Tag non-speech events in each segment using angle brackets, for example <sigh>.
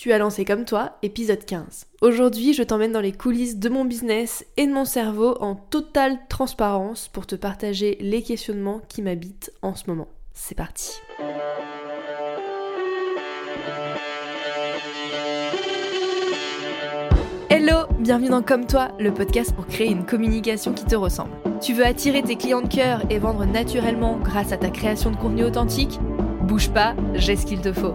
Tu as lancé comme toi, épisode 15. Aujourd'hui, je t'emmène dans les coulisses de mon business et de mon cerveau en totale transparence pour te partager les questionnements qui m'habitent en ce moment. C'est parti. Hello, bienvenue dans Comme toi, le podcast pour créer une communication qui te ressemble. Tu veux attirer tes clients de cœur et vendre naturellement grâce à ta création de contenu authentique? Bouge pas, j'ai ce qu'il te faut.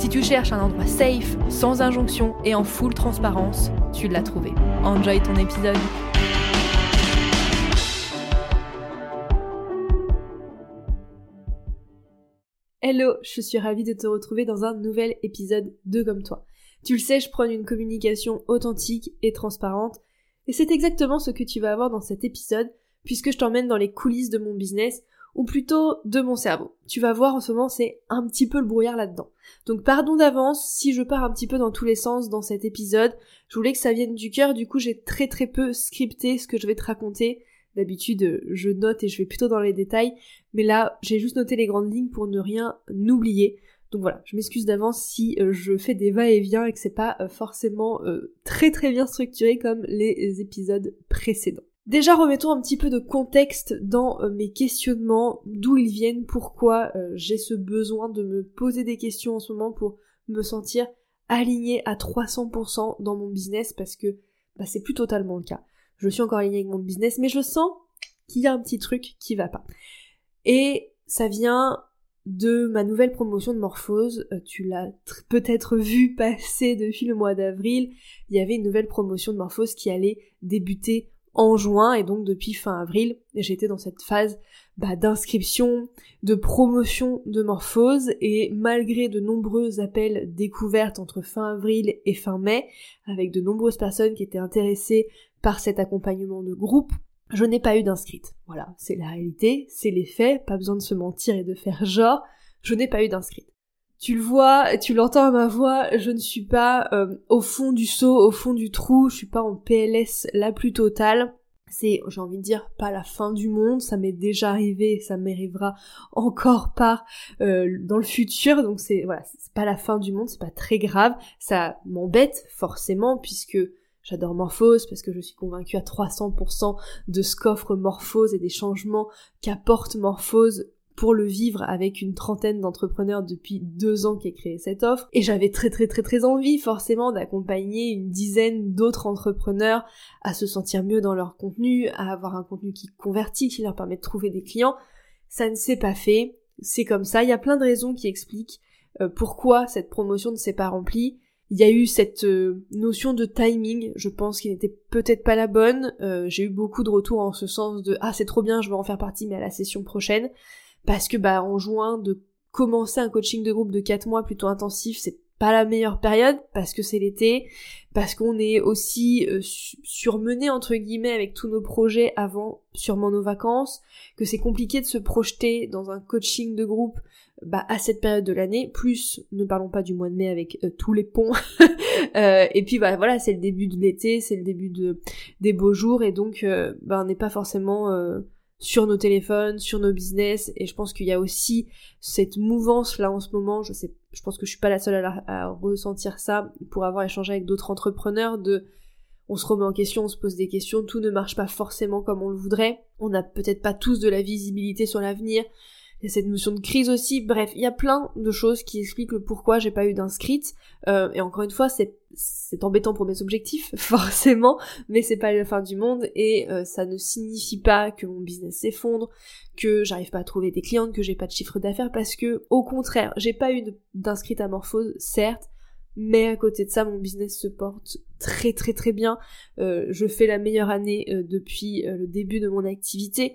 Si tu cherches un endroit safe, sans injonction et en full transparence, tu l'as trouvé. Enjoy ton épisode. Hello, je suis ravie de te retrouver dans un nouvel épisode de Comme toi. Tu le sais, je prône une communication authentique et transparente, et c'est exactement ce que tu vas avoir dans cet épisode, puisque je t'emmène dans les coulisses de mon business ou plutôt de mon cerveau. Tu vas voir en ce moment c'est un petit peu le brouillard là-dedans. Donc pardon d'avance si je pars un petit peu dans tous les sens dans cet épisode. Je voulais que ça vienne du cœur, du coup j'ai très très peu scripté ce que je vais te raconter. D'habitude je note et je vais plutôt dans les détails, mais là j'ai juste noté les grandes lignes pour ne rien oublier. Donc voilà, je m'excuse d'avance si euh, je fais des va-et-vient et que c'est pas euh, forcément euh, très très bien structuré comme les épisodes précédents. Déjà, remettons un petit peu de contexte dans euh, mes questionnements, d'où ils viennent, pourquoi euh, j'ai ce besoin de me poser des questions en ce moment pour me sentir alignée à 300% dans mon business parce que bah, c'est plus totalement le cas. Je suis encore alignée avec mon business, mais je sens qu'il y a un petit truc qui va pas. Et ça vient de ma nouvelle promotion de Morphose. Euh, tu l'as peut-être vu <laughs> passer depuis le mois d'avril. Il y avait une nouvelle promotion de Morphose qui allait débuter en juin et donc depuis fin avril, j'étais dans cette phase bah, d'inscription, de promotion de morphose et malgré de nombreux appels découvertes entre fin avril et fin mai, avec de nombreuses personnes qui étaient intéressées par cet accompagnement de groupe, je n'ai pas eu d'inscrite. Voilà, c'est la réalité, c'est les faits, pas besoin de se mentir et de faire genre, je n'ai pas eu d'inscrite. Tu le vois, tu l'entends à ma voix, je ne suis pas euh, au fond du seau, au fond du trou, je suis pas en PLS la plus totale. C'est, j'ai envie de dire, pas la fin du monde, ça m'est déjà arrivé, ça m'arrivera encore pas euh, dans le futur, donc c'est voilà, c'est pas la fin du monde, c'est pas très grave, ça m'embête forcément puisque J'adore Morphose parce que je suis convaincue à 300% de ce qu'offre Morphose et des changements qu'apporte Morphose pour le vivre avec une trentaine d'entrepreneurs depuis deux ans qui a créé cette offre. Et j'avais très très très très envie forcément d'accompagner une dizaine d'autres entrepreneurs à se sentir mieux dans leur contenu, à avoir un contenu qui convertit, qui leur permet de trouver des clients. Ça ne s'est pas fait, c'est comme ça, il y a plein de raisons qui expliquent euh, pourquoi cette promotion ne s'est pas remplie. Il y a eu cette euh, notion de timing, je pense, qui n'était peut-être pas la bonne. Euh, j'ai eu beaucoup de retours en ce sens de ah c'est trop bien, je veux en faire partie, mais à la session prochaine parce que bah en juin de commencer un coaching de groupe de 4 mois plutôt intensif, c'est pas la meilleure période parce que c'est l'été, parce qu'on est aussi euh, surmené entre guillemets avec tous nos projets avant sûrement nos vacances, que c'est compliqué de se projeter dans un coaching de groupe bah, à cette période de l'année, plus ne parlons pas du mois de mai avec euh, tous les ponts, <laughs> euh, et puis bah voilà c'est le début de l'été, c'est le début de des beaux jours et donc bah, on n'est pas forcément sur nos téléphones, sur nos business, et je pense qu'il y a aussi cette mouvance là en ce moment, je sais, je pense que je suis pas la seule à, ressentir ça, pour avoir échangé avec d'autres entrepreneurs, de on se remet en question, on se pose des questions, tout ne marche pas forcément comme on le voudrait, on n'a peut-être pas tous de la visibilité sur l'avenir, il y a cette notion de crise aussi, bref, il y a plein de choses qui expliquent le pourquoi j'ai pas eu d'inscrite, euh, et encore une fois, c'est, embêtant pour mes objectifs, <laughs> forcément, mais c'est pas la fin du monde, et euh, ça ne signifie pas que mon business s'effondre, que j'arrive pas à trouver des clientes, que j'ai pas de chiffre d'affaires, parce que, au contraire, j'ai pas eu d'inscrite à certes, mais à côté de ça, mon business se porte très très très bien. Euh, je fais la meilleure année depuis le début de mon activité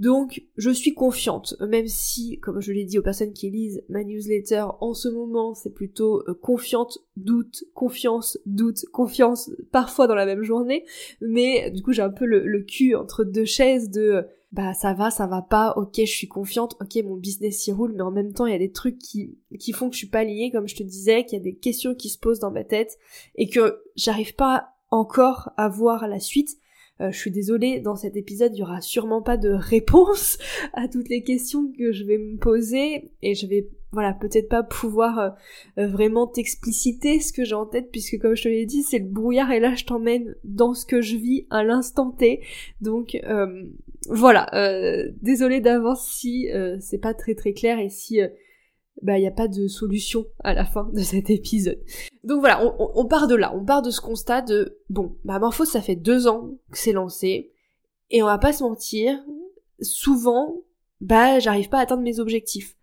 Donc, je suis confiante, même si, comme je l'ai dit aux personnes qui lisent ma newsletter, en ce moment, c'est plutôt euh, confiante, doute, confiance, doute, confiance, parfois dans la même journée, mais du coup, j'ai un peu le, cul entre deux chaises de bah ça va, ça va pas, ok je suis confiante, ok mon business y roule, mais en même temps il y a des trucs qui, qui font que je suis pas liée, comme je te disais, qu'il y a des questions qui se posent dans ma tête, et que j'arrive pas encore à voir la suite. Euh, je suis désolée, dans cet épisode, il y aura sûrement pas de réponse <laughs> à toutes les questions que je vais me poser, et je vais voilà, peut-être pas pouvoir euh, euh, vraiment t'expliciter ce que j'ai en tête, puisque comme je te l'ai dit, c'est le brouillard et là je t'emmène dans ce que je vis à l'instant T. Donc voilà, désolé d'avance si c'est pas très très clair et si bah il n'y a pas de solution à la fin de cet épisode. Donc voilà, on, part de là, on part de ce constat de bon, bah Morphose ça fait deux ans que c'est lancé, et on va pas se mentir, souvent, bah j'arrive pas à atteindre mes objectifs.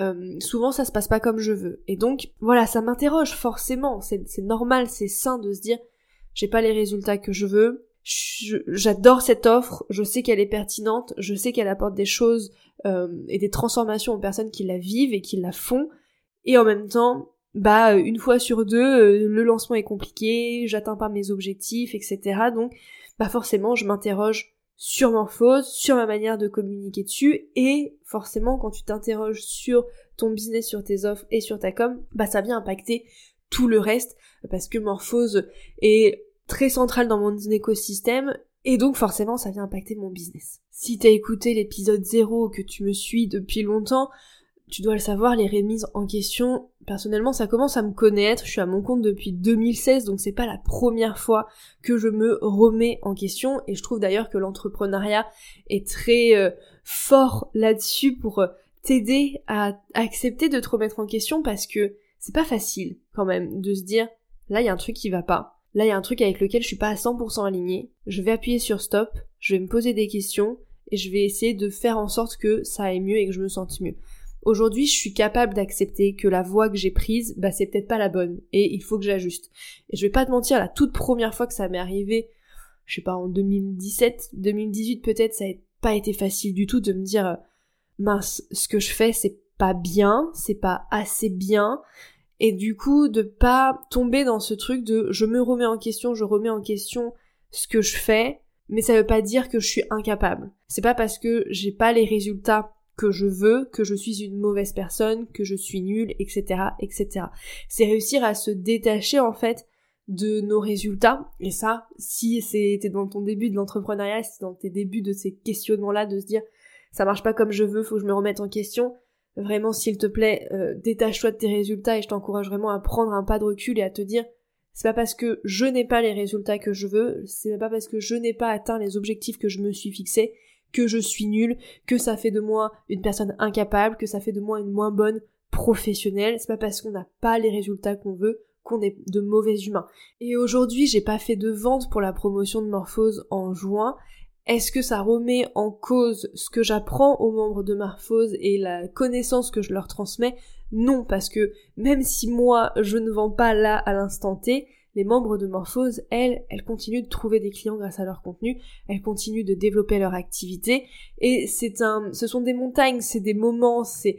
Euh, souvent ça se passe pas comme je veux. Et donc voilà, ça m'interroge forcément, c'est normal, c'est sain de se dire j'ai pas les résultats que je veux, j'adore cette offre, je sais qu'elle est pertinente, je sais qu'elle apporte des choses euh, et des transformations aux personnes qui la vivent et qui la font, et en même temps, bah une fois sur deux, euh, le lancement est compliqué, j'atteins pas mes objectifs, etc. Donc bah forcément je m'interroge sur Morphose, sur ma manière de communiquer dessus, et forcément quand tu t'interroges sur ton business, sur tes offres et sur ta com, bah ça vient impacter tout le reste, parce que Morphose est très central dans mon écosystème, et donc forcément ça vient impacter mon business. Si t'as écouté l'épisode 0, que tu me suis depuis longtemps, tu dois le savoir, les remises en question, personnellement, ça commence à me connaître. Je suis à mon compte depuis 2016, donc c'est pas la première fois que je me remets en question. Et je trouve d'ailleurs que l'entrepreneuriat est très euh, fort là-dessus pour euh, t'aider à accepter de te remettre en question parce que c'est pas facile quand même de se dire là il y a un truc qui va pas. Là il y a un truc avec lequel je suis pas à 100% aligné. Je vais appuyer sur stop, je vais me poser des questions et je vais essayer de faire en sorte que ça aille mieux et que je me sente mieux. Aujourd'hui, je suis capable d'accepter que la voie que j'ai prise, bah c'est peut-être pas la bonne et il faut que j'ajuste. Et je vais pas te mentir, la toute première fois que ça m'est arrivé, je sais pas en 2017, 2018 peut-être, ça n'a pas été facile du tout de me dire euh, mince, ce que je fais c'est pas bien, c'est pas assez bien et du coup de pas tomber dans ce truc de je me remets en question, je remets en question ce que je fais, mais ça veut pas dire que je suis incapable. C'est pas parce que j'ai pas les résultats que je veux, que je suis une mauvaise personne, que je suis nulle, etc., etc. C'est réussir à se détacher, en fait, de nos résultats. Et ça, si c'était dans ton début de l'entrepreneuriat, si c'est dans tes débuts de ces questionnements-là, de se dire, ça marche pas comme je veux, faut que je me remette en question. Vraiment, s'il te plaît, euh, détache-toi de tes résultats et je t'encourage vraiment à prendre un pas de recul et à te dire, c'est pas parce que je n'ai pas les résultats que je veux, c'est pas parce que je n'ai pas atteint les objectifs que je me suis fixé que je suis nulle, que ça fait de moi une personne incapable, que ça fait de moi une moins bonne professionnelle. C'est pas parce qu'on n'a pas les résultats qu'on veut qu'on est de mauvais humains. Et aujourd'hui, j'ai pas fait de vente pour la promotion de Morphose en juin. Est-ce que ça remet en cause ce que j'apprends aux membres de Morphose et la connaissance que je leur transmets? Non, parce que même si moi je ne vends pas là à l'instant T, les membres de Morphose, elles, elles continuent de trouver des clients grâce à leur contenu, elles continuent de développer leur activité, et c'est un, ce sont des montagnes, c'est des moments, c'est,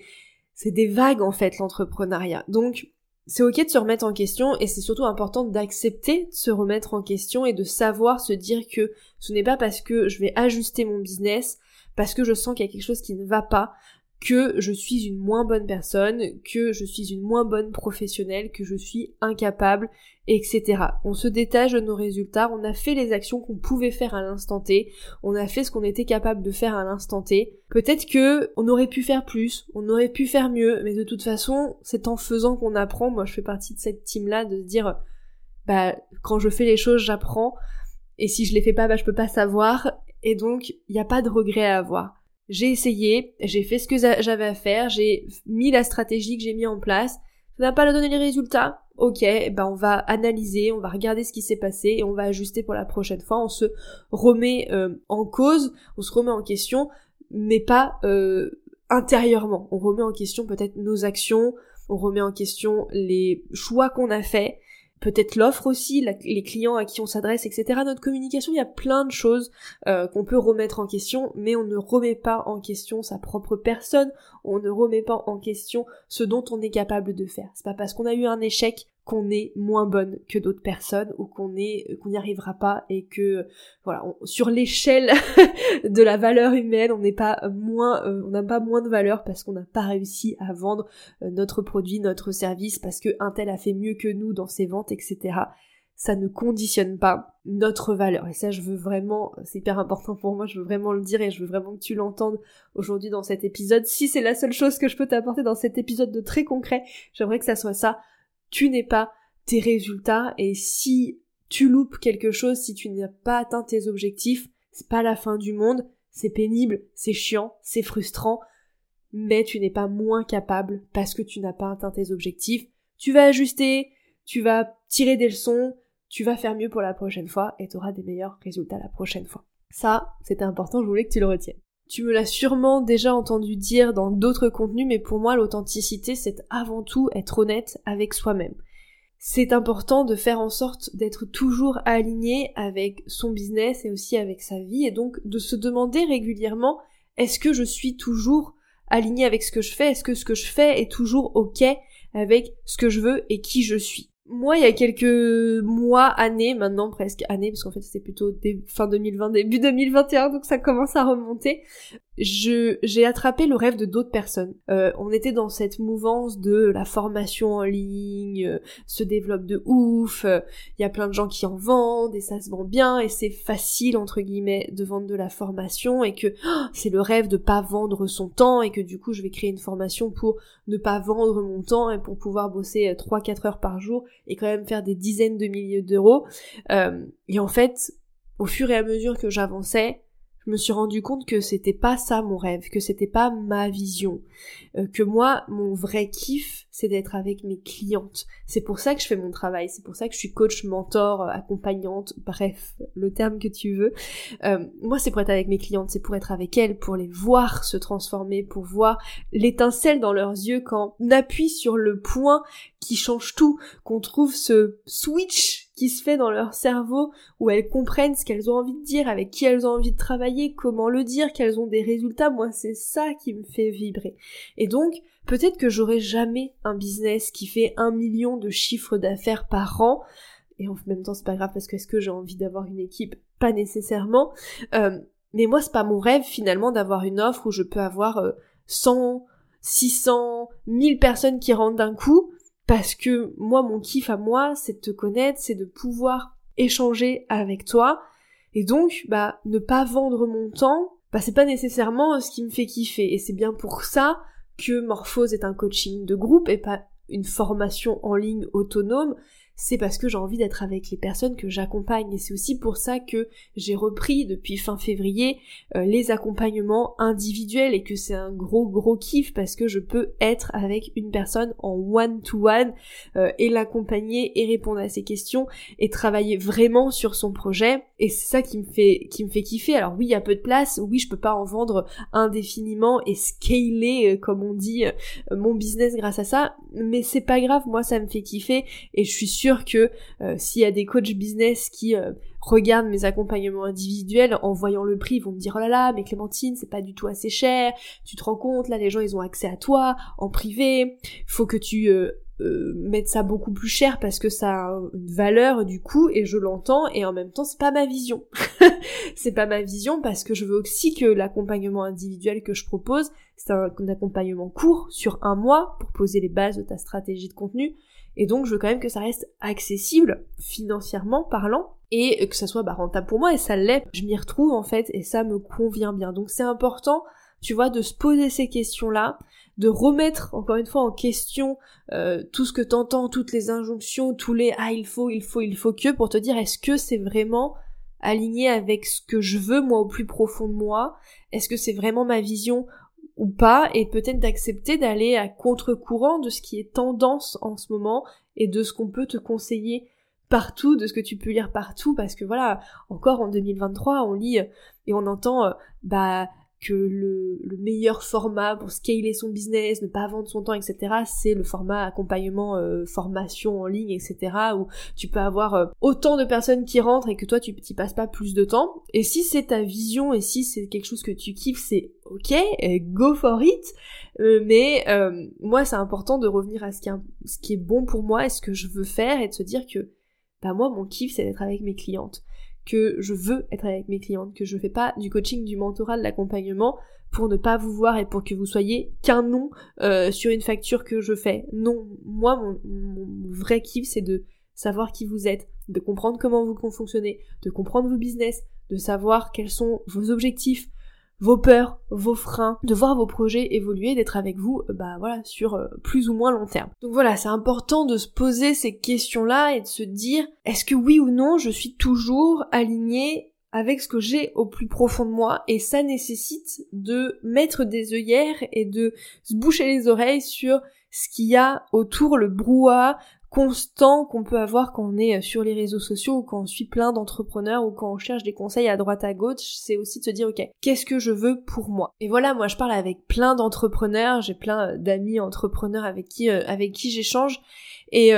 c'est des vagues en fait l'entrepreneuriat. Donc, c'est ok de se remettre en question et c'est surtout important d'accepter de se remettre en question et de savoir se dire que ce n'est pas parce que je vais ajuster mon business, parce que je sens qu'il y a quelque chose qui ne va pas, que je suis une moins bonne personne, que je suis une moins bonne professionnelle, que je suis incapable, etc. On se détache de nos résultats, on a fait les actions qu'on pouvait faire à l'instant T, on a fait ce qu'on était capable de faire à l'instant T. Peut-être que on aurait pu faire plus, on aurait pu faire mieux, mais de toute façon, c'est en faisant qu'on apprend. Moi, je fais partie de cette team-là de se dire, bah, quand je fais les choses, j'apprends, et si je les fais pas, bah, je peux pas savoir, et donc, il n'y a pas de regret à avoir. J'ai essayé, j'ai fait ce que j'avais à faire, j'ai mis la stratégie que j'ai mis en place. Ça n'a pas donné les résultats. Ok, ben on va analyser, on va regarder ce qui s'est passé et on va ajuster pour la prochaine fois. On se remet euh, en cause, on se remet en question, mais pas euh, intérieurement. On remet en question peut-être nos actions, on remet en question les choix qu'on a faits peut-être l'offre aussi, les clients à qui on s'adresse, etc. Notre communication, il y a plein de choses euh, qu'on peut remettre en question, mais on ne remet pas en question sa propre personne, on ne remet pas en question ce dont on est capable de faire. C'est pas parce qu'on a eu un échec qu'on est moins bonne que d'autres personnes ou qu'on est qu'on n'y arrivera pas et que voilà sur l'échelle <laughs> de la valeur humaine on n'est pas moins euh, on n'a pas moins de valeur parce qu'on n'a pas réussi à vendre euh, notre produit notre service parce que un tel a fait mieux que nous dans ses ventes etc ça ne conditionne pas notre valeur. Et ça je veux vraiment c'est hyper important pour moi je veux vraiment le dire et je veux vraiment que tu l'entendes aujourd'hui dans cet épisode. Si c'est la seule chose que je peux t'apporter dans cet épisode de très concret j'aimerais que ça soit ça tu n'es pas tes résultats et si tu loupes quelque chose, si tu n'as pas atteint tes objectifs, c'est pas la fin du monde, c'est pénible, c'est chiant, c'est frustrant, mais tu n'es pas moins capable parce que tu n'as pas atteint tes objectifs. Tu vas ajuster, tu vas tirer des leçons, tu vas faire mieux pour la prochaine fois et tu auras des meilleurs résultats la prochaine fois. Ça, c'était important, je voulais que tu le retiennes. Tu me l'as sûrement déjà entendu dire dans d'autres contenus, mais pour moi l'authenticité c'est avant tout être honnête avec soi-même. C'est important de faire en sorte d'être toujours aligné avec son business et aussi avec sa vie et donc de se demander régulièrement est-ce que je suis toujours aligné avec ce que je fais? Est-ce que ce que je fais est toujours ok avec ce que je veux et qui je suis? Moi, il y a quelques mois, années, maintenant presque années, parce qu'en fait c'était plutôt fin 2020, début 2021, donc ça commence à remonter je j'ai attrapé le rêve de d'autres personnes. Euh, on était dans cette mouvance de la formation en ligne, euh, se développe de ouf, il euh, y a plein de gens qui en vendent et ça se vend bien et c'est facile entre guillemets de vendre de la formation et que oh, c'est le rêve de pas vendre son temps et que du coup je vais créer une formation pour ne pas vendre mon temps et pour pouvoir bosser 3-4 heures par jour et quand même faire des dizaines de milliers d'euros. et en fait, au fur et à mesure que j'avançais, je me suis rendu compte que c'était pas ça mon rêve, que c'était pas ma vision, euh, que moi mon vrai kiff c'est d'être avec mes clientes. C'est pour ça que je fais mon travail, c'est pour ça que je suis coach, mentor, euh, accompagnante, bref, le terme que tu veux. Euh, moi c'est pour être avec mes clientes, c'est pour être avec elles, pour les voir se transformer, pour voir l'étincelle dans leurs yeux quand on appuie sur le point qui change tout, qu'on trouve ce switch qui se fait dans leur cerveau où elles comprennent ce qu'elles ont envie de dire, avec qui elles ont envie de travailler, comment le dire, qu'elles ont des résultats. Moi, c'est ça qui me fait vibrer. Et donc, peut-être que j'aurai jamais un business qui fait un million de chiffres d'affaires par an. Et en même temps, c'est pas grave parce que est-ce que j'ai envie d'avoir une équipe? Pas nécessairement. Euh, mais moi, c'est pas mon rêve finalement d'avoir une offre où je peux avoir 100, 600, 1000 personnes qui rentrent d'un coup parce que moi, mon kiff à moi, c'est de te connaître, c'est de pouvoir échanger avec toi. Et donc, bah, ne pas vendre mon temps, bah, c'est pas nécessairement ce qui me fait kiffer. Et c'est bien pour ça que Morphose est un coaching de groupe et pas une formation en ligne autonome c'est parce que j'ai envie d'être avec les personnes que j'accompagne. Et c'est aussi pour ça que j'ai repris depuis fin février euh, les accompagnements individuels et que c'est un gros gros kiff parce que je peux être avec une personne en one to one et l'accompagner et répondre à ses questions et travailler vraiment sur son projet. Et c'est ça qui me fait qui me fait kiffer. Alors oui il y a peu de place. Oui je peux pas en vendre indéfiniment et scaler euh, comme on dit euh, mon business grâce à ça. Mais c'est pas grave. Moi ça me fait kiffer et je suis que euh, s'il y a des coachs business qui euh, regardent mes accompagnements individuels en voyant le prix, ils vont me dire oh là là, mais Clémentine, c'est pas du tout assez cher, tu te rends compte, là les gens ils ont accès à toi en privé, faut que tu euh, mettes ça beaucoup plus cher parce que ça a une valeur du coup et je l'entends et en même temps c'est pas ma vision. <laughs> c'est pas ma vision parce que je veux aussi que l'accompagnement individuel que je propose, c'est un accompagnement court sur un mois pour poser les bases de ta stratégie de contenu et donc, je veux quand même que ça reste accessible, financièrement parlant, et que ça soit bah, rentable pour moi, et ça l'est. Je m'y retrouve, en fait, et ça me convient bien. Donc, c'est important, tu vois, de se poser ces questions-là, de remettre, encore une fois, en question euh, tout ce que t'entends, toutes les injonctions, tous les « ah, il faut, il faut, il faut que », pour te dire, est-ce que c'est vraiment aligné avec ce que je veux, moi, au plus profond de moi? Est-ce que c'est vraiment ma vision ou pas, et peut-être d'accepter d'aller à contre-courant de ce qui est tendance en ce moment et de ce qu'on peut te conseiller partout, de ce que tu peux lire partout, parce que voilà, encore en 2023, on lit et on entend, euh, bah, que le, le, meilleur format pour scaler son business, ne pas vendre son temps, etc., c'est le format accompagnement, euh, formation en ligne, etc., où tu peux avoir euh, autant de personnes qui rentrent et que toi tu t'y passes pas plus de temps. Et si c'est ta vision et si c'est quelque chose que tu kiffes, c'est ok, go for it. Euh, mais moi, c'est important de revenir à ce qui, est, ce qui est bon pour moi et ce que je veux faire et de se dire que bah moi, mon kiff, c'est d'être avec mes clientes que je veux être avec mes clientes, que je fais pas du coaching, du mentorat, de l'accompagnement pour ne pas vous voir et pour que vous soyez qu'un nom euh, sur une facture que je fais. Non, moi mon vrai kiff c'est de savoir qui vous êtes, de comprendre comment vous fonctionnez, de comprendre vos business, de savoir quels sont vos objectifs, vos peurs, vos freins, de voir vos projets évoluer, d'être avec vous, euh, bah voilà, sur euh, plus ou moins long terme. Donc voilà, c'est important de se poser ces questions-là et de se dire, est-ce que oui ou non, je suis toujours alignée avec ce que j'ai au plus profond de moi et ça nécessite de mettre des œillères et de se boucher les oreilles sur ce qu'il y a autour, le brouhaha, constant qu'on peut avoir quand on est euh, sur les réseaux sociaux ou quand on suit plein d'entrepreneurs ou quand on cherche des conseils à droite à gauche, c'est aussi de se dire ok, qu'est-ce que je veux pour moi? Et voilà, moi je parle avec plein d'entrepreneurs, j'ai plein euh, d'amis entrepreneurs avec qui euh, avec qui j'échange et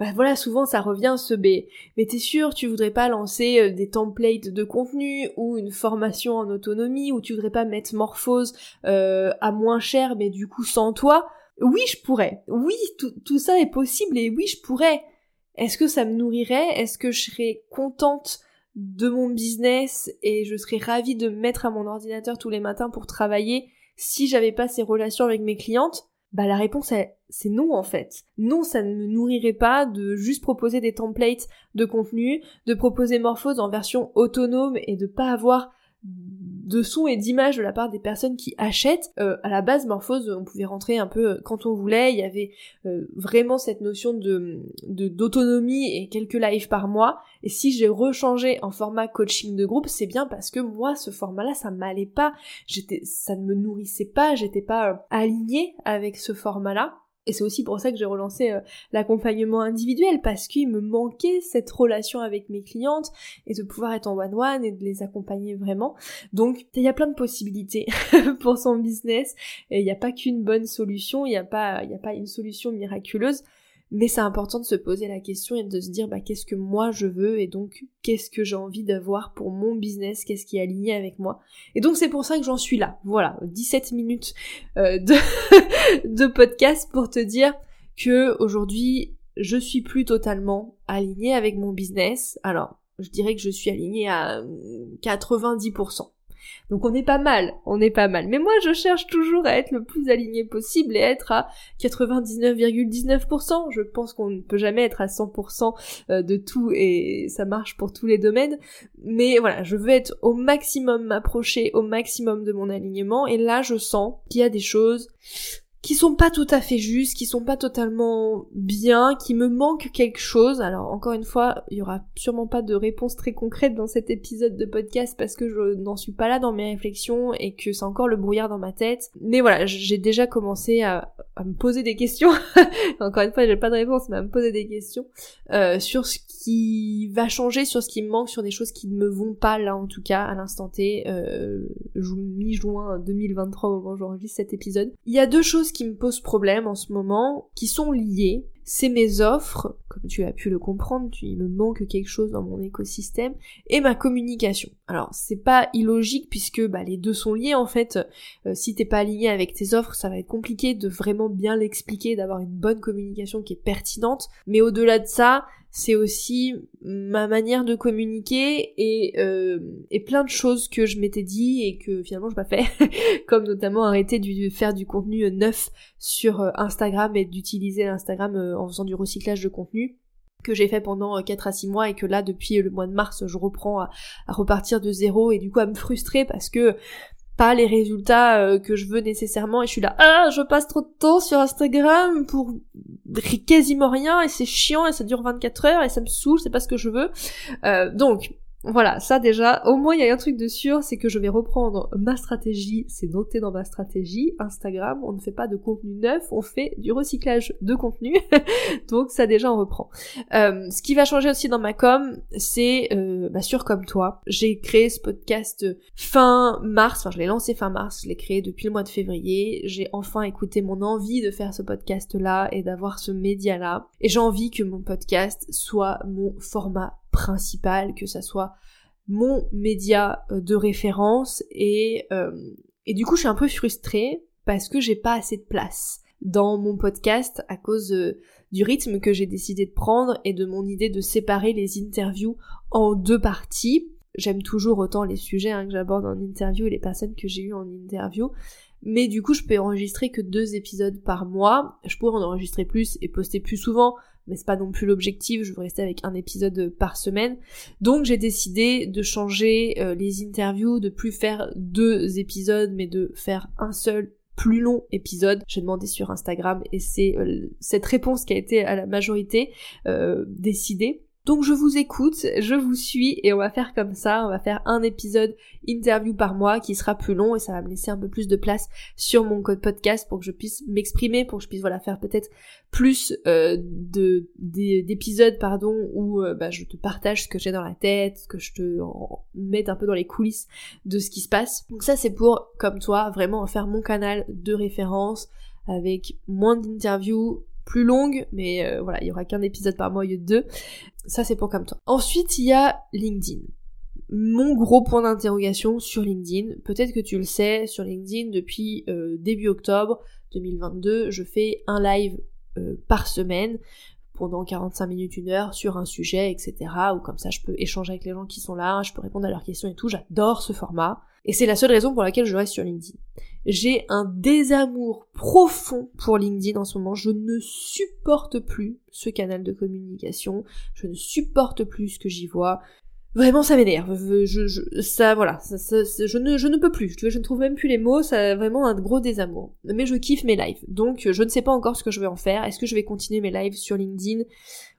bah voilà, souvent ça revient ce B. Mais t'es sûr, tu voudrais pas lancer des templates de contenu ou une formation en autonomie ou tu voudrais pas mettre Morphose à moins cher mais du coup sans toi? Oui, je pourrais. Oui, tout, ça est possible et oui, je pourrais. Est-ce que ça me nourrirait? Est-ce que je serais contente de mon business et je serais ravie de me mettre à mon ordinateur tous les matins pour travailler si j'avais pas ces relations avec mes clientes? Bah la réponse est c'est non en fait. Non, ça ne me nourrirait pas de juste proposer des templates de contenu, de proposer Morphose en version autonome et de pas avoir de sons et d'images de la part des personnes qui achètent. Euh, à la base, Morphose, on pouvait rentrer un peu euh, quand on voulait. Il y avait euh, vraiment cette notion de d'autonomie et quelques lives par mois. Et si j'ai rechangé en format coaching de groupe, c'est bien parce que moi, ce format-là, ça m'allait pas. J'étais, ça ne me nourrissait pas. J'étais pas alignée avec ce format-là. Et c'est aussi pour ça que j'ai relancé euh, l'accompagnement individuel, parce qu'il me manquait cette relation avec mes clientes et de pouvoir être en one-one et de les accompagner vraiment. Donc il y a plein de possibilités <laughs> pour son business, et il n'y a pas qu'une bonne solution, il n'y a, pas, il a pas une solution miraculeuse mais c'est important de se poser la question et de se dire bah qu'est-ce que moi je veux et donc qu'est-ce que j'ai envie d'avoir pour mon business, qu'est-ce qui est aligné avec moi? Et donc c'est pour ça que j'en suis là. Voilà, 17 minutes euh, de, <laughs> de podcast pour te dire que aujourd'hui je suis plus totalement alignée avec mon business. Alors, je dirais que je suis alignée à 90%. Donc on est pas mal, on est pas mal. Mais moi je cherche toujours à être le plus aligné possible et être à 99,19%. Je pense qu'on ne peut jamais être à 100% euh, de tout et ça marche pour tous les domaines. Mais voilà, je veux être au maximum m'approcher au maximum de mon alignement et là je sens qu'il y a des choses qui sont pas tout à fait justes, qui sont pas totalement bien, qui me manque quelque chose. Alors encore une fois, il y aura sûrement pas de réponse très concrète dans cet épisode de podcast parce que je n'en suis pas là dans mes réflexions et que c'est encore le brouillard dans ma tête. Mais voilà, j'ai déjà commencé à, me poser des questions. <laughs> encore une fois, j'ai pas de réponse, mais à me poser des questions euh, sur ce qui va changer, sur ce qui me manque, sur des choses qui ne me vont pas là en tout cas à l'instant T, euh, mi-juin 2023 au moment où j'enregistre cet épisode. Il y a deux choses qui me posent problème en ce moment, qui sont liées. C'est mes offres, comme tu as pu le comprendre, il me manque quelque chose dans mon écosystème, et ma communication. Alors c'est pas illogique puisque bah, les deux sont liés en fait. Euh, si t'es pas aligné avec tes offres, ça va être compliqué de vraiment bien l'expliquer, d'avoir une bonne communication qui est pertinente. Mais au-delà de ça, c'est aussi ma manière de communiquer et, euh, et plein de choses que je m'étais dit et que finalement je pas fait, <laughs> comme notamment arrêter de faire du contenu neuf sur euh, Instagram et d'utiliser Instagram euh, en faisant du recyclage de contenu que j'ai fait pendant 4 à 6 mois et que là depuis le mois de mars je reprends à, repartir de zéro et du coup à me frustrer parce que pas les résultats euh, que je veux nécessairement et je suis là ah je passe trop de temps sur Instagram pour quasiment rien et c'est chiant et ça dure 24 heures et ça me saoule c'est pas ce que je veux. Euh, donc Voilà, ça déjà, au moins il y a un truc de sûr, c'est que je vais reprendre ma stratégie, c'est noté dans ma stratégie, Instagram, on ne fait pas de contenu neuf, on fait du recyclage de contenu, <laughs> donc ça déjà on reprend. Euh, ce qui va changer aussi dans ma com, c'est, euh, bah, sûr comme toi, j'ai créé ce podcast fin mars, enfin je l'ai lancé fin mars, je l'ai créé depuis le mois de février, j'ai enfin écouté mon envie de faire ce podcast là et d'avoir ce média là, et j'ai envie que mon podcast soit mon format principal, que ça soit mon média euh, de référence et, euh, et du coup je suis un peu frustrée parce que j'ai pas assez de place dans mon podcast à cause euh, du rythme que j'ai décidé de prendre et de mon idée de séparer les interviews en deux parties. J'aime toujours autant les sujets hein, que j'aborde en interview et les personnes que j'ai eues en interview, mais du coup je peux enregistrer que deux épisodes par mois. Je pourrais en enregistrer plus et poster plus souvent, mais c'est pas non plus l'objectif, je veux rester avec un épisode par semaine. Donc j'ai décidé de changer euh, les interviews, de plus faire deux épisodes, mais de faire un seul plus long épisode. J'ai demandé sur Instagram et c'est euh, cette réponse qui a été à la majorité euh, décidée. Donc je vous écoute, je vous suis et on va faire comme ça, on va faire un épisode interview par mois qui sera plus long et ça va me laisser un peu plus de place sur mon code podcast pour que je puisse m'exprimer, pour que je puisse voilà faire peut-être plus euh, de d'épisodes pardon où euh, bah, je te partage ce que j'ai dans la tête, que je te mette un peu dans les coulisses de ce qui se passe. Donc ça c'est pour comme toi vraiment faire mon canal de référence avec moins d'interviews plus longue, mais euh, voilà, il y aura qu'un épisode par mois au lieu de deux. Ça, c'est pour comme toi. Ensuite, il y a LinkedIn. Mon gros point d'interrogation sur LinkedIn, peut-être que tu le sais, sur LinkedIn, depuis euh, début octobre 2022, je fais un live euh, par semaine pendant 45 minutes, une heure sur un sujet, etc. Ou comme ça, je peux échanger avec les gens qui sont là, je peux répondre à leurs questions et tout. J'adore ce format. Et c'est la seule raison pour laquelle je reste sur LinkedIn. J'ai un désamour profond pour LinkedIn en ce moment. Je ne supporte plus ce canal de communication. Je ne supporte plus ce que j'y vois. Vraiment, ça m'énerve. Je, ça, voilà, je, ne, je ne peux plus. Je, ne trouve même plus les mots. Ça a vraiment un gros désamour. Mais je kiffe mes lives. Donc, je ne sais pas encore ce que je vais en faire. Est-ce que je vais continuer mes lives sur LinkedIn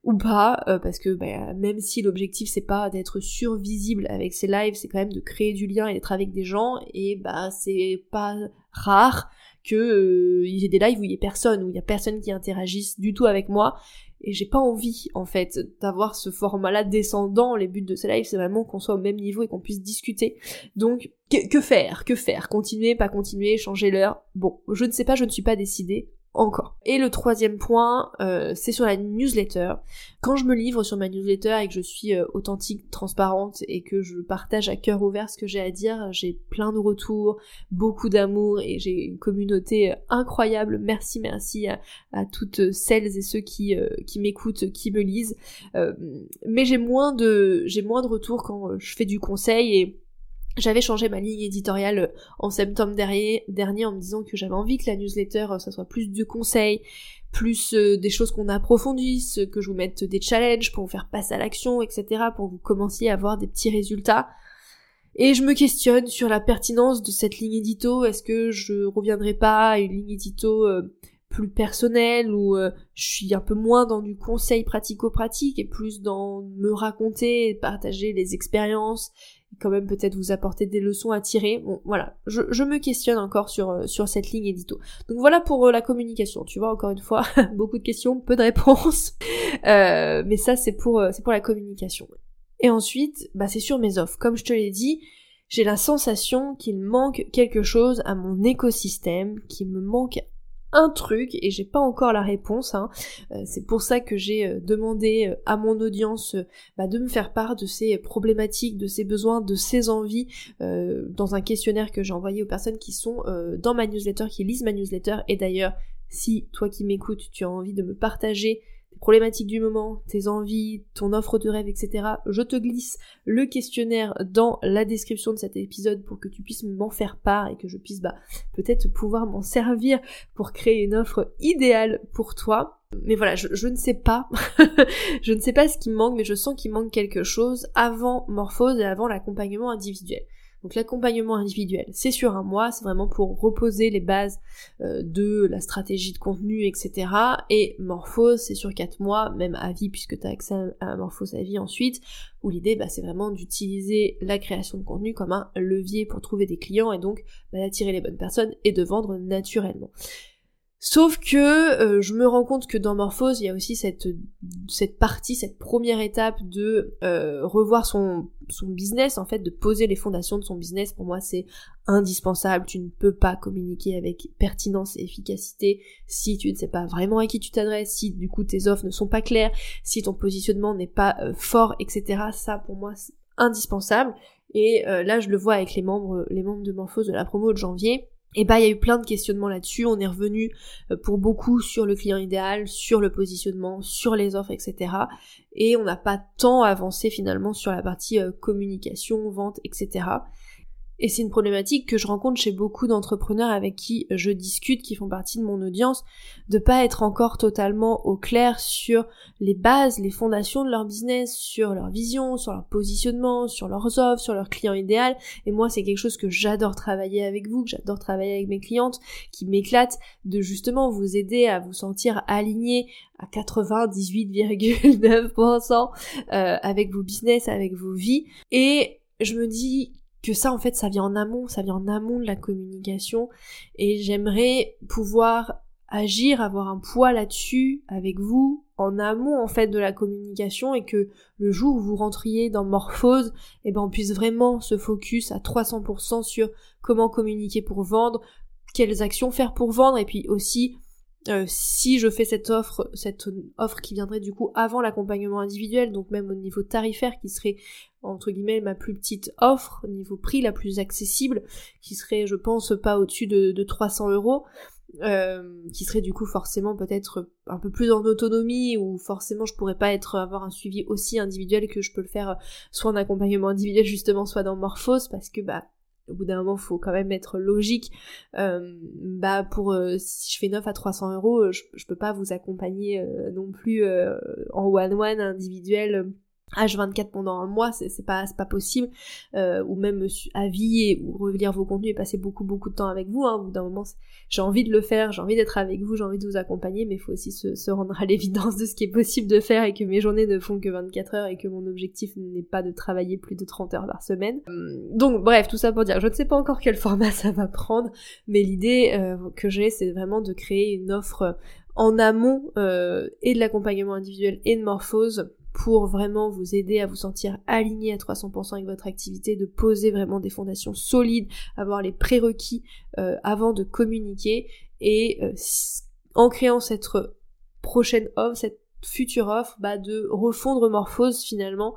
ou pas? Euh, Parce que bah, même si l'objectif c'est pas d'être survisible avec ces lives, c'est quand même de créer du lien et d'être avec des gens. Et bah, c'est pas rare que euh, y ait des lives où il y ait personne, où il y a personne qui interagisse du tout avec moi et j'ai pas envie en fait d'avoir ce format-là descendant. Les buts de ce live, c'est vraiment qu'on soit au même niveau et qu'on puisse discuter. Donc que, faire? Que faire? Continuer, pas continuer, changer l'heure? Bon, je ne sais pas, je ne suis pas décidée encore. Et le troisième point, euh, c'est sur la newsletter. Quand je me livre sur ma newsletter et que je suis euh, authentique, transparente et que je partage à cœur ouvert ce que j'ai à dire, j'ai plein de retours, beaucoup d'amour et j'ai une communauté euh, incroyable. Merci, merci à, toutes celles et ceux qui, qui m'écoutent, qui me lisent. mais j'ai moins de j'ai moins de retours quand je fais du conseil et j'avais changé ma ligne éditoriale euh, en septembre dernier, en me disant que j'avais envie que la newsletter, euh, ça soit plus de conseils, plus euh, des choses qu'on approfondisse, que je vous mette des challenges pour vous faire passer à l'action, etc., pour que vous commenciez à avoir des petits résultats. Et je me questionne sur la pertinence de cette ligne édito. Est-ce que je reviendrai pas à une ligne édito plus personnelle où je suis un peu moins dans du conseil pratico-pratique et plus dans me raconter, partager les expériences quand même peut-être vous apporter des leçons à tirer. Bon, voilà, je, me questionne encore sur, euh, sur cette ligne édito. Donc voilà pour euh, la communication, tu vois, encore une fois, <laughs> beaucoup de questions, peu de réponses. <laughs> Euh, mais ça, c'est pour, pour la communication. Et ensuite, bah, c'est sur mes offres. Comme je te l'ai dit, j'ai la sensation qu'il manque quelque chose à mon écosystème, qu'il me manque un truc et j'ai pas encore la réponse. Hein. Euh, c'est pour ça que j'ai euh, demandé euh, à mon audience bah, de me faire part de ces problématiques, de ses besoins, de ses envies dans un questionnaire que j'ai envoyé aux personnes qui sont dans ma newsletter, qui lisent ma newsletter. Et d'ailleurs, si toi qui m'écoutes, tu as envie de me partager problématiques du moment, tes envies, ton offre de rêve, etc., je te glisse le questionnaire dans la description de cet épisode pour que tu puisses m'en faire part et que je puisse bah, peut-être pouvoir m'en servir pour créer une offre idéale pour toi. Mais voilà, je, ne sais pas, <laughs> je ne sais pas ce qui me manque, mais je sens qu'il manque quelque chose avant Morphose et avant l'accompagnement individuel. Donc l'accompagnement individuel, c'est sur un mois, c'est vraiment pour reposer les bases euh, de la stratégie de contenu, etc. Et Morphose, c'est sur quatre mois, même à vie, puisque tu as accès à Morphose à vie ensuite, où l'idée, bah, c'est vraiment d'utiliser la création de contenu comme un levier pour trouver des clients et donc bah, d'attirer les bonnes personnes et de vendre naturellement. Sauf que euh, je me rends compte que dans Morphose, il y a aussi cette, cette partie, cette première étape de euh, revoir son, son business, en fait, de poser les fondations de son business. Pour moi, c'est indispensable. Tu ne peux pas communiquer avec pertinence et efficacité si tu ne sais pas vraiment à qui tu t'adresses, si du coup tes offres ne sont pas claires, si ton positionnement n'est pas euh, fort, etc. Ça, pour moi, c'est indispensable. Et là, je le vois avec les membres, les membres de Morphose de la promo de janvier et bah il y a eu plein de questionnements là-dessus, on est revenu euh, pour beaucoup sur le client idéal, sur le positionnement, sur les offres, etc. Et on n'a pas tant avancé finalement sur la partie euh, communication, vente, etc. Et c'est une problématique que je rencontre chez beaucoup d'entrepreneurs avec qui je discute, qui font partie de mon audience, de pas être encore totalement au clair sur les bases, les fondations de leur business, sur leur vision, sur leur positionnement, sur leurs offres, sur leur client idéal. Et moi, c'est quelque chose que j'adore travailler avec vous, que j'adore travailler avec mes clientes, qui m'éclate de justement vous aider à vous sentir aligné à 98,9% euh, avec vos business, avec vos vies. Et je me dis que ça en fait ça vient en amont, ça vient en amont de la communication. Et j'aimerais pouvoir agir, avoir un poids là-dessus avec vous en amont en fait de la communication et que le jour où vous rentriez dans Morphose, eh ben on puisse vraiment se focus à 300% sur comment communiquer pour vendre, quelles actions faire pour vendre et puis aussi euh, si je fais cette offre, cette offre qui viendrait du coup avant l'accompagnement individuel, donc même au niveau tarifaire qui serait entre guillemets ma plus petite offre, au niveau prix la plus accessible, qui serait je pense pas au-dessus de, 300 euros, euh, qui serait du coup forcément peut-être un peu plus en autonomie ou forcément je pourrais pas être avoir un suivi aussi individuel que je peux le faire soit en accompagnement individuel justement soit dans Morphose parce que bah au bout d'un moment, faut quand même être logique. Euh, bah pour euh, si je fais 9 à 300 euros, euh, je, je peux pas vous accompagner non plus en one one individuel H24 pendant un mois, c'est pas, pas possible, euh, ou même à vie et, ou relire vos contenus et passer beaucoup beaucoup de temps avec vous. Hein. Au bout d'un moment, j'ai envie de le faire, j'ai envie d'être avec vous, j'ai envie de vous accompagner, mais il faut aussi se, se rendre à <laughs> l'évidence de ce qui est possible de faire et que mes journées ne font que 24 heures et que mon objectif n'est pas de travailler plus de 30 heures par semaine. Hum, donc bref, tout ça pour dire, je ne sais pas encore quel format ça va prendre, mais l'idée euh, que j'ai, c'est vraiment de créer une offre en amont euh, et de l'accompagnement individuel et de morphose pour vraiment vous aider à vous sentir aligné à 300% avec votre activité, de poser vraiment des fondations solides, avoir les prérequis euh, avant de communiquer et euh, en créant cette prochaine offre, cette future offre, bah, de refondre Morphose finalement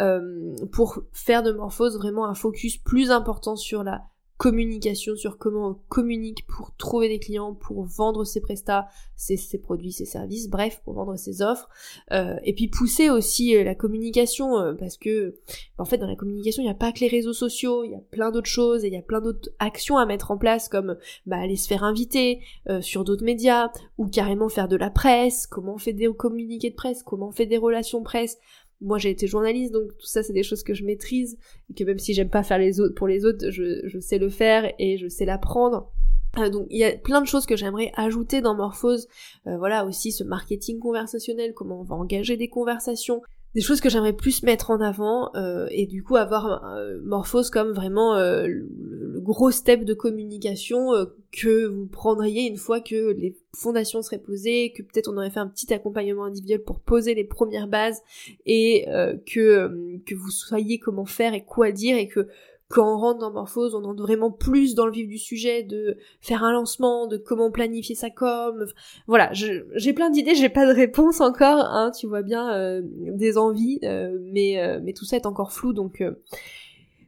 euh, pour faire de Morphose vraiment un focus plus important sur la communication sur comment on communique pour trouver des clients, pour vendre ses prestats, ses, produits, ses services, bref, pour vendre ses offres. Euh, et puis pousser aussi euh, la communication, euh, parce que en fait dans la communication, il n'y a pas que les réseaux sociaux, il y a plein d'autres choses et il y a plein d'autres actions à mettre en place, comme bah, aller se faire inviter sur d'autres médias, ou carrément faire de la presse, comment on fait des communiqués de presse, comment on fait des relations presse moi j'ai été journaliste donc tout ça c'est des choses que je maîtrise et que même si j'aime pas faire les autres pour les autres je, sais le faire et je sais l'apprendre. Euh, donc il y a plein de choses que j'aimerais ajouter dans Morphose. Euh, voilà aussi ce marketing conversationnel comment on va engager des conversations des choses que j'aimerais plus mettre en avant euh, et du coup avoir euh, Morphose comme vraiment euh, le, gros step de communication que vous prendriez une fois que les fondations seraient posées, que peut-être on aurait fait un petit accompagnement individuel pour poser les premières bases et que que vous soyez comment faire et quoi dire et que quand on rentre dans Morphose, on entre vraiment plus dans le vif du sujet de faire un lancement, de comment planifier sa com. Voilà, j'ai plein d'idées, j'ai pas de réponse encore, hein, tu vois bien, euh, des envies, euh, mais, euh, mais tout ça est encore flou, donc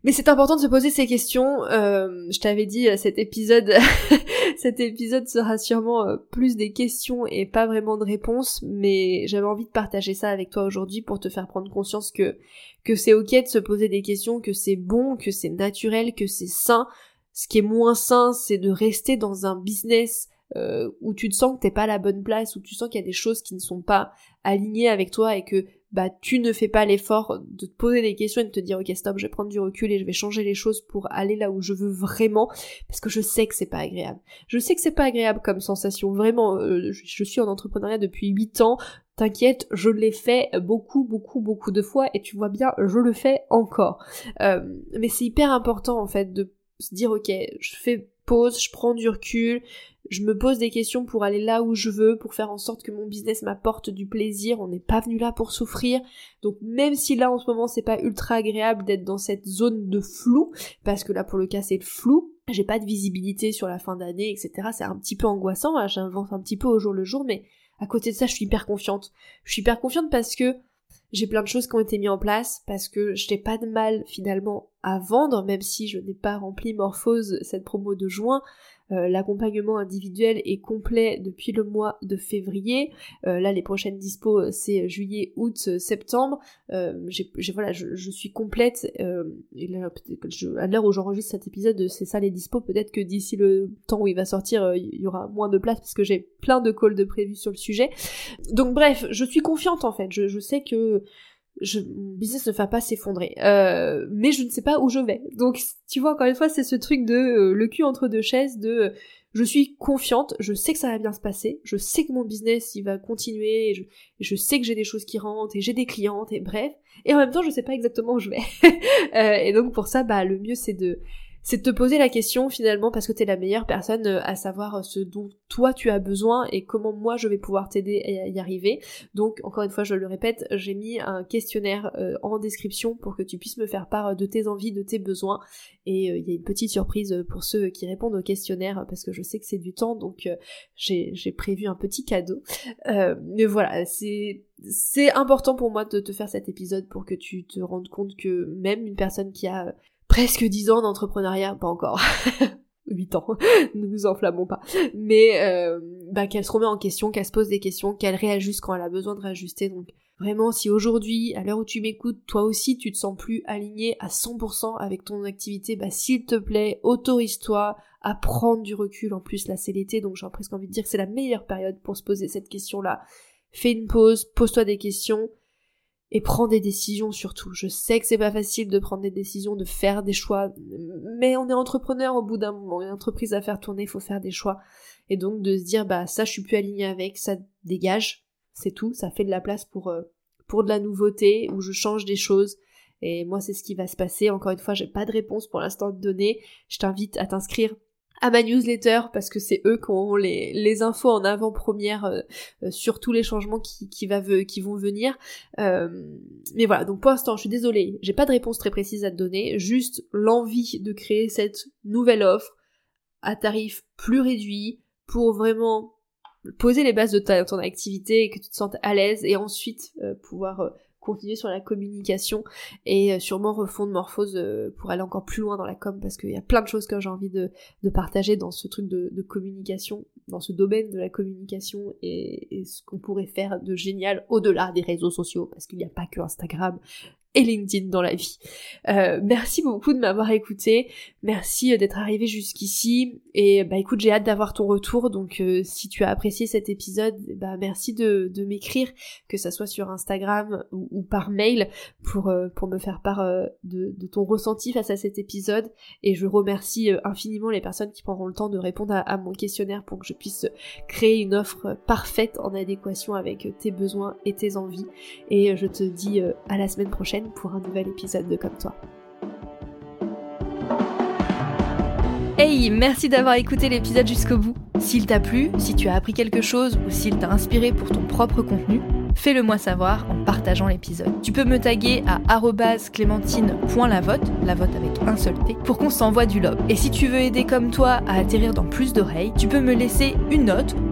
mais c'est important de se poser ces questions. Euh, je t'avais dit, euh, cet épisode, <laughs> <laughs> cet épisode sera sûrement euh, plus des questions et pas vraiment de réponses, mais j'avais envie de partager ça avec toi aujourd'hui pour te faire prendre conscience que que c'est ok de se poser des questions, que c'est bon, que c'est naturel, que c'est sain. Ce qui est moins sain, c'est de rester dans un business où tu te sens que t'es pas à la bonne place, où tu sens qu'il y a des choses qui ne sont pas alignées avec toi et que bah tu ne fais pas l'effort de te poser des questions et de te dire ok stop je vais prendre du recul et je vais changer les choses pour aller là où je veux vraiment parce que je sais que c'est pas agréable. Je sais que c'est pas agréable comme sensation vraiment euh, je, suis en entrepreneuriat depuis 8 ans T'inquiète, je l'ai fait beaucoup, beaucoup, beaucoup de fois et tu vois bien, je le fais encore. Euh, mais c'est hyper important en fait de se dire ok, je fais je prends du recul, je me pose des questions pour aller là où je veux, pour faire en sorte que mon business m'apporte du plaisir. On n'est pas venu là pour souffrir. Donc même si là en ce moment c'est pas ultra agréable d'être dans cette zone de flou, parce que là pour le cas c'est le flou, j'ai pas de visibilité sur la fin d'année, etc. C'est un petit peu angoissant, hein. j'invente un petit peu au jour le jour, mais à côté de ça je suis hyper confiante. Je suis hyper confiante parce que j'ai plein de choses qui ont été mises en place parce que je n'ai pas de mal finalement à vendre, même si je n'ai pas rempli Morphose cette promo de juin. Euh, l'accompagnement individuel est complet depuis le mois de février. Euh, là, les prochaines dispos, euh, c'est juillet, août, septembre. j'ai, voilà, je, suis complète. et là, à l'heure où j'enregistre cet épisode, c'est ça les dispos. Peut-être que d'ici le temps où il va sortir, il y aura moins de place parce que j'ai plein de calls de prévus sur le sujet. Donc bref, je suis confiante en fait. Je, je sais que je, mon business ne va pas s'effondrer. Euh, mais je ne sais pas où je vais. Donc, tu vois, encore une fois, c'est ce truc de euh, le cul entre deux chaises, de euh, je suis confiante, je sais que ça va bien se passer, je sais que mon business il va continuer, et je, sais que j'ai des choses qui rentrent, et j'ai des clientes, et bref. Et en même temps, je sais pas exactement où je vais. <laughs> et donc pour ça, bah le mieux c'est de c'est de te poser la question finalement parce que t'es la meilleure personne euh, à savoir euh, ce dont toi tu as besoin et comment moi je vais pouvoir t'aider à y arriver. Donc encore une fois je le répète, j'ai mis un questionnaire euh, en description pour que tu puisses me faire part de tes envies, de tes besoins et il y a une petite surprise pour ceux qui répondent au questionnaire parce que je sais que c'est du temps donc j'ai prévu un petit cadeau. mais voilà, c'est c'est important pour moi de te faire cet épisode pour que tu te rendes compte que même une personne qui a presque 10 ans d'entrepreneuriat, pas encore. <laughs> 8 ans, <laughs> ne nous enflammons pas. Mais euh, bah, qu'elle se remet en question, qu'elle se pose des questions, qu'elle réajuste quand elle a besoin de réajuster. Donc vraiment, si aujourd'hui, à l'heure où tu m'écoutes, toi aussi tu te sens plus aligné à 100% avec ton activité, bah s'il te plaît, autorise-toi à prendre du recul. En plus, là c'est l'été, donc j'ai presque envie de dire que c'est la meilleure période pour se poser cette question-là. Fais une pause, pose-toi des questions, et prends des décisions surtout. Je sais que c'est pas facile de prendre des décisions, de faire des choix, mais on est entrepreneur au bout d'un moment, une entreprise à faire tourner, il faut faire des choix. Et donc de se dire bah ça je suis plus aligné avec, ça dégage, c'est tout, ça fait de la place pour euh, pour de la nouveauté où je change des choses. Et moi c'est ce qui va se passer. Encore une fois, j'ai pas de réponse pour l'instant de donner. Je t'invite à t'inscrire à ma newsletter parce que c'est eux qui ont les, infos en avant-première euh, euh, sur tous les changements qui, vont venir. Euh, mais voilà, donc pour l'instant, je suis désolée, j'ai pas de réponse très précise à te donner, juste l'envie de créer cette nouvelle offre à tarif plus réduit pour vraiment poser les bases de ta, ton activité et que tu te sentes à l'aise et ensuite pouvoir continuer sur la communication et euh, sûrement refondre Morphose euh, pour aller encore plus loin dans la com parce qu'il y a plein de choses que j'ai envie de, partager dans ce truc de, communication, dans ce domaine de la communication et, et ce qu'on pourrait faire de génial au-delà des réseaux sociaux parce qu'il n'y a pas que Instagram, et LinkedIn dans la vie. Euh, merci beaucoup de m'avoir écouté, merci euh, d'être arrivé jusqu'ici. Et bah écoute j'ai hâte d'avoir ton retour. Donc euh, si tu as apprécié cet épisode bah merci de, de m'écrire que ça soit sur Instagram ou, par mail pour, pour me faire part de, de, ton ressenti face à cet épisode. Et je remercie infiniment les personnes qui prendront le temps de répondre à, à mon questionnaire pour que je puisse créer une offre parfaite en adéquation avec tes besoins et tes envies. Et je te dis à la semaine prochaine pour un nouvel épisode de Comme toi. Hey, merci d'avoir écouté l'épisode jusqu'au bout. S'il t'a plu, si tu as appris quelque chose ou s'il t'a inspiré pour ton propre contenu, fais-le moi savoir en partageant l'épisode. Tu peux me taguer à clémentine.lavote, la vote avec un seul T, pour qu'on s'envoie du love. Et si tu veux aider comme toi à atterrir dans plus d'oreilles, tu peux me laisser une note